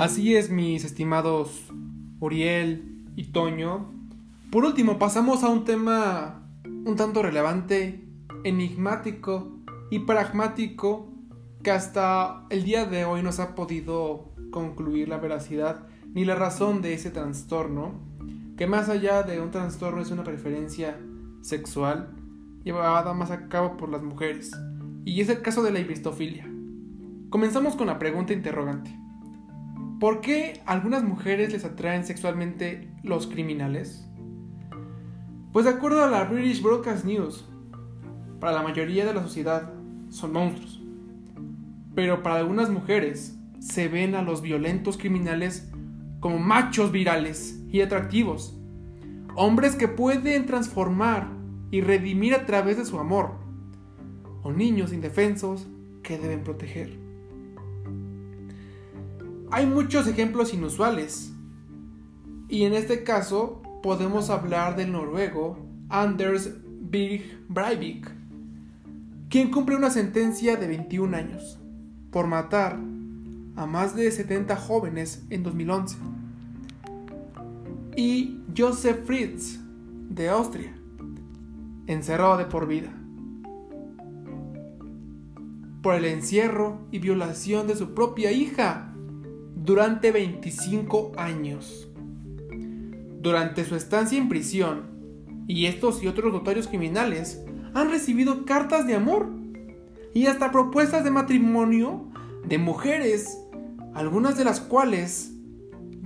Así es, mis estimados Uriel y Toño. Por último, pasamos a un tema un tanto relevante, enigmático y pragmático que hasta el día de hoy no se ha podido concluir la veracidad ni la razón de ese trastorno, que más allá de un trastorno es una preferencia sexual llevada más a cabo por las mujeres, y es el caso de la hibristofilia. Comenzamos con la pregunta interrogante. ¿Por qué algunas mujeres les atraen sexualmente los criminales? Pues de acuerdo a la British Broadcast News, para la mayoría de la sociedad son monstruos. Pero para algunas mujeres se ven a los violentos criminales como machos virales y atractivos. Hombres que pueden transformar y redimir a través de su amor. O niños indefensos que deben proteger. Hay muchos ejemplos inusuales. Y en este caso podemos hablar del noruego Anders Birg Breivik, quien cumple una sentencia de 21 años por matar a más de 70 jóvenes en 2011. Y Josef Fritz, de Austria, encerrado de por vida por el encierro y violación de su propia hija durante 25 años. Durante su estancia en prisión, y estos y otros notarios criminales han recibido cartas de amor y hasta propuestas de matrimonio de mujeres, algunas de las cuales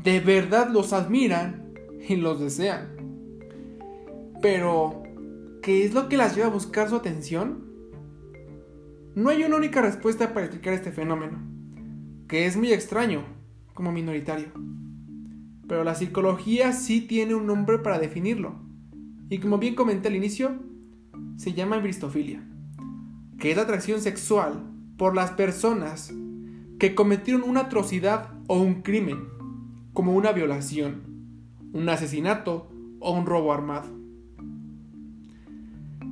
de verdad los admiran y los desean. Pero, ¿qué es lo que las lleva a buscar su atención? No hay una única respuesta para explicar este fenómeno, que es muy extraño como minoritario. Pero la psicología sí tiene un nombre para definirlo, y como bien comenté al inicio, se llama bristofilia, que es la atracción sexual por las personas que cometieron una atrocidad o un crimen, como una violación, un asesinato o un robo armado.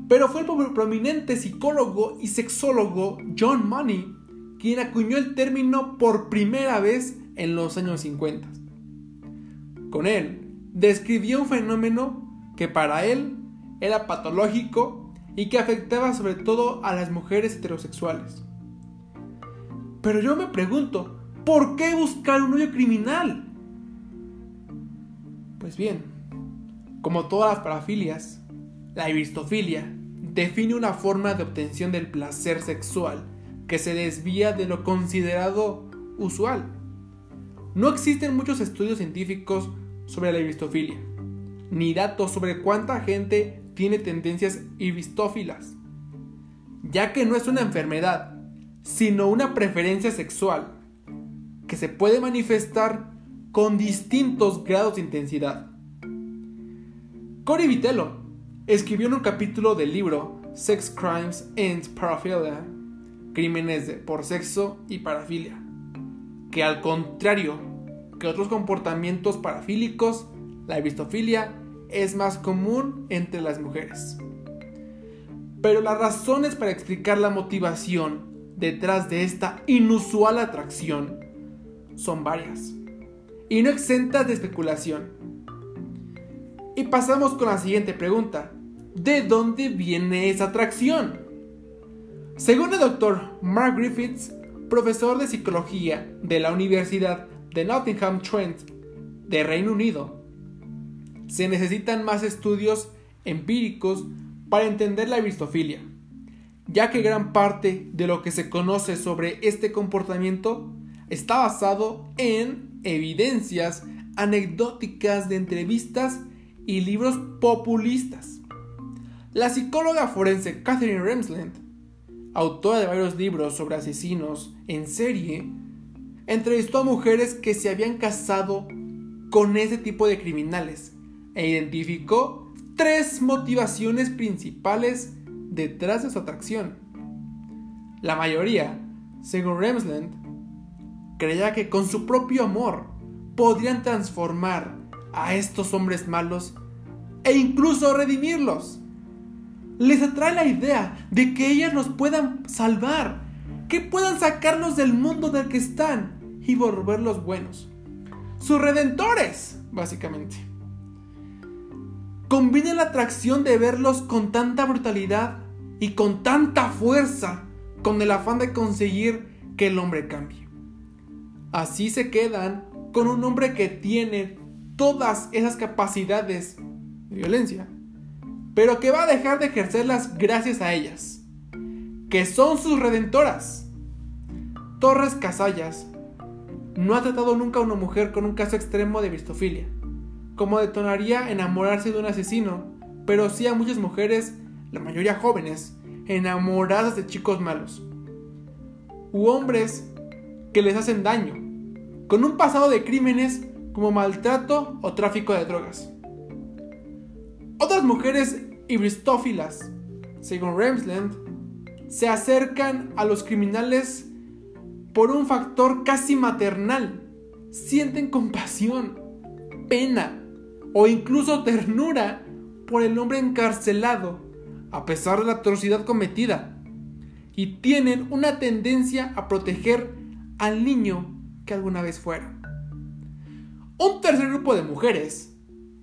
Pero fue el prominente psicólogo y sexólogo John Money quien acuñó el término por primera vez en los años 50. Con él, describió un fenómeno que para él era patológico y que afectaba sobre todo a las mujeres heterosexuales. Pero yo me pregunto, ¿por qué buscar un odio criminal? Pues bien, como todas las parafilias, la ibistofilia define una forma de obtención del placer sexual que se desvía de lo considerado usual. No existen muchos estudios científicos sobre la ibistofilia, ni datos sobre cuánta gente tiene tendencias ibistófilas, ya que no es una enfermedad, sino una preferencia sexual que se puede manifestar con distintos grados de intensidad. Cory Vitello escribió en un capítulo del libro Sex Crimes and Paraphilia, Crímenes por sexo y parafilia, que al contrario que otros comportamientos parafílicos, la epistofilia es más común entre las mujeres. Pero las razones para explicar la motivación detrás de esta inusual atracción son varias y no exentas de especulación. Y pasamos con la siguiente pregunta. ¿De dónde viene esa atracción? Según el doctor Mark Griffiths, profesor de psicología de la Universidad de Nottingham Trent de Reino Unido, se necesitan más estudios empíricos para entender la vistofilia ya que gran parte de lo que se conoce sobre este comportamiento está basado en evidencias anecdóticas de entrevistas y libros populistas. La psicóloga forense Catherine Remsland, autora de varios libros sobre asesinos en serie, entrevistó a mujeres que se habían casado con ese tipo de criminales e identificó tres motivaciones principales detrás de su atracción. La mayoría, según Remsland, creía que con su propio amor podrían transformar a estos hombres malos e incluso redimirlos. Les atrae la idea de que ellas los puedan salvar, que puedan sacarlos del mundo del que están y volverlos buenos. sus redentores, básicamente. Combina la atracción de verlos con tanta brutalidad y con tanta fuerza con el afán de conseguir que el hombre cambie. Así se quedan con un hombre que tiene todas esas capacidades de violencia, pero que va a dejar de ejercerlas gracias a ellas, que son sus redentoras. Torres Casallas no ha tratado nunca a una mujer con un caso extremo de vistofilia, como detonaría enamorarse de un asesino, pero sí a muchas mujeres, la mayoría jóvenes, enamoradas de chicos malos, u hombres que les hacen daño, con un pasado de crímenes como maltrato o tráfico de drogas. Otras mujeres ibristófilas, según Ramsland, se acercan a los criminales por un factor casi maternal. Sienten compasión, pena o incluso ternura por el hombre encarcelado, a pesar de la atrocidad cometida. Y tienen una tendencia a proteger al niño que alguna vez fueron. Un tercer grupo de mujeres,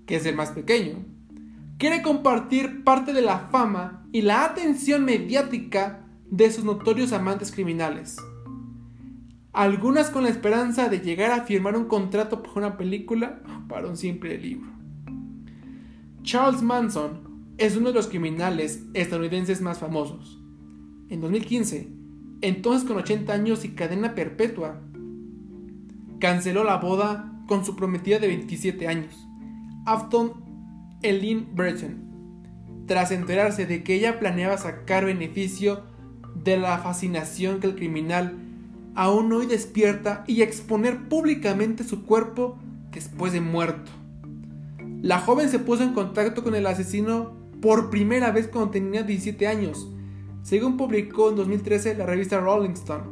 que es el más pequeño, quiere compartir parte de la fama y la atención mediática de sus notorios amantes criminales. Algunas con la esperanza de llegar a firmar un contrato por una película para un simple libro. Charles Manson es uno de los criminales estadounidenses más famosos. En 2015, entonces con 80 años y cadena perpetua, canceló la boda con su prometida de 27 años, Afton Eileen Breton, tras enterarse de que ella planeaba sacar beneficio de la fascinación que el criminal aún hoy despierta y exponer públicamente su cuerpo después de muerto. La joven se puso en contacto con el asesino por primera vez cuando tenía 17 años, según publicó en 2013 la revista Rolling Stone.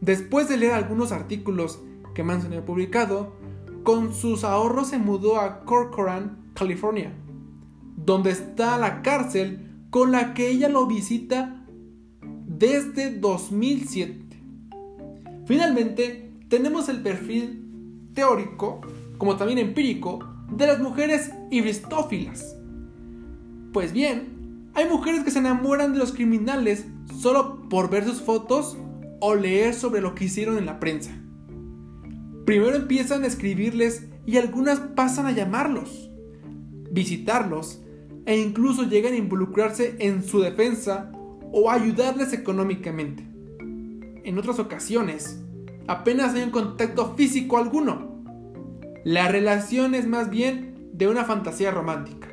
Después de leer algunos artículos que Manson había publicado, con sus ahorros se mudó a Corcoran, California, donde está la cárcel con la que ella lo visita desde 2007. Finalmente, tenemos el perfil teórico, como también empírico, de las mujeres ibristófilas. Pues bien, hay mujeres que se enamoran de los criminales solo por ver sus fotos o leer sobre lo que hicieron en la prensa. Primero empiezan a escribirles y algunas pasan a llamarlos, visitarlos e incluso llegan a involucrarse en su defensa o ayudarles económicamente. En otras ocasiones, apenas hay un contacto físico alguno. La relación es más bien de una fantasía romántica.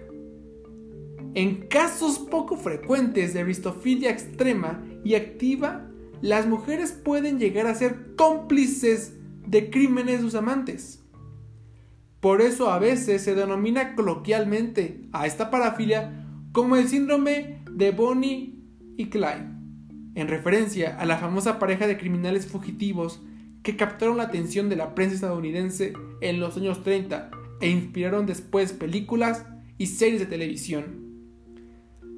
En casos poco frecuentes de vistofilia extrema y activa, las mujeres pueden llegar a ser cómplices de crímenes de sus amantes. Por eso a veces se denomina coloquialmente a esta parafilia como el síndrome de Bonnie y Clyde, en referencia a la famosa pareja de criminales fugitivos que captaron la atención de la prensa estadounidense en los años 30 e inspiraron después películas y series de televisión.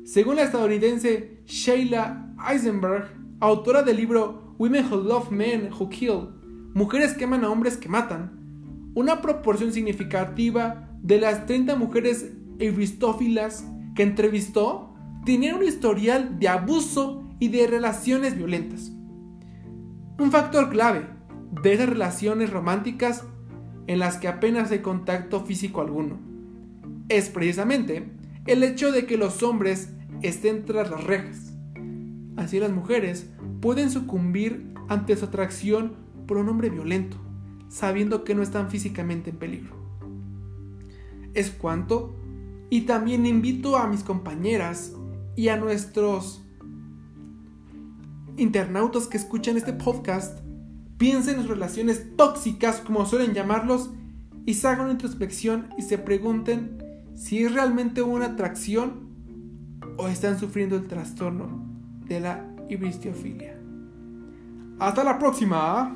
Según la estadounidense Sheila Eisenberg, autora del libro Women Who Love Men Who Kill, mujeres que aman a hombres que matan, una proporción significativa de las 30 mujeres euristófilas que entrevistó tenían un historial de abuso y de relaciones violentas. Un factor clave de esas relaciones románticas en las que apenas hay contacto físico alguno es precisamente el hecho de que los hombres estén tras las rejas. Así las mujeres pueden sucumbir ante su atracción por un hombre violento, sabiendo que no están físicamente en peligro. Es cuanto, y también invito a mis compañeras y a nuestros internautas que escuchan este podcast, piensen en relaciones tóxicas, como suelen llamarlos, y se hagan una introspección y se pregunten si es realmente una atracción o están sufriendo el trastorno de la ibristiofilia. Hasta la próxima.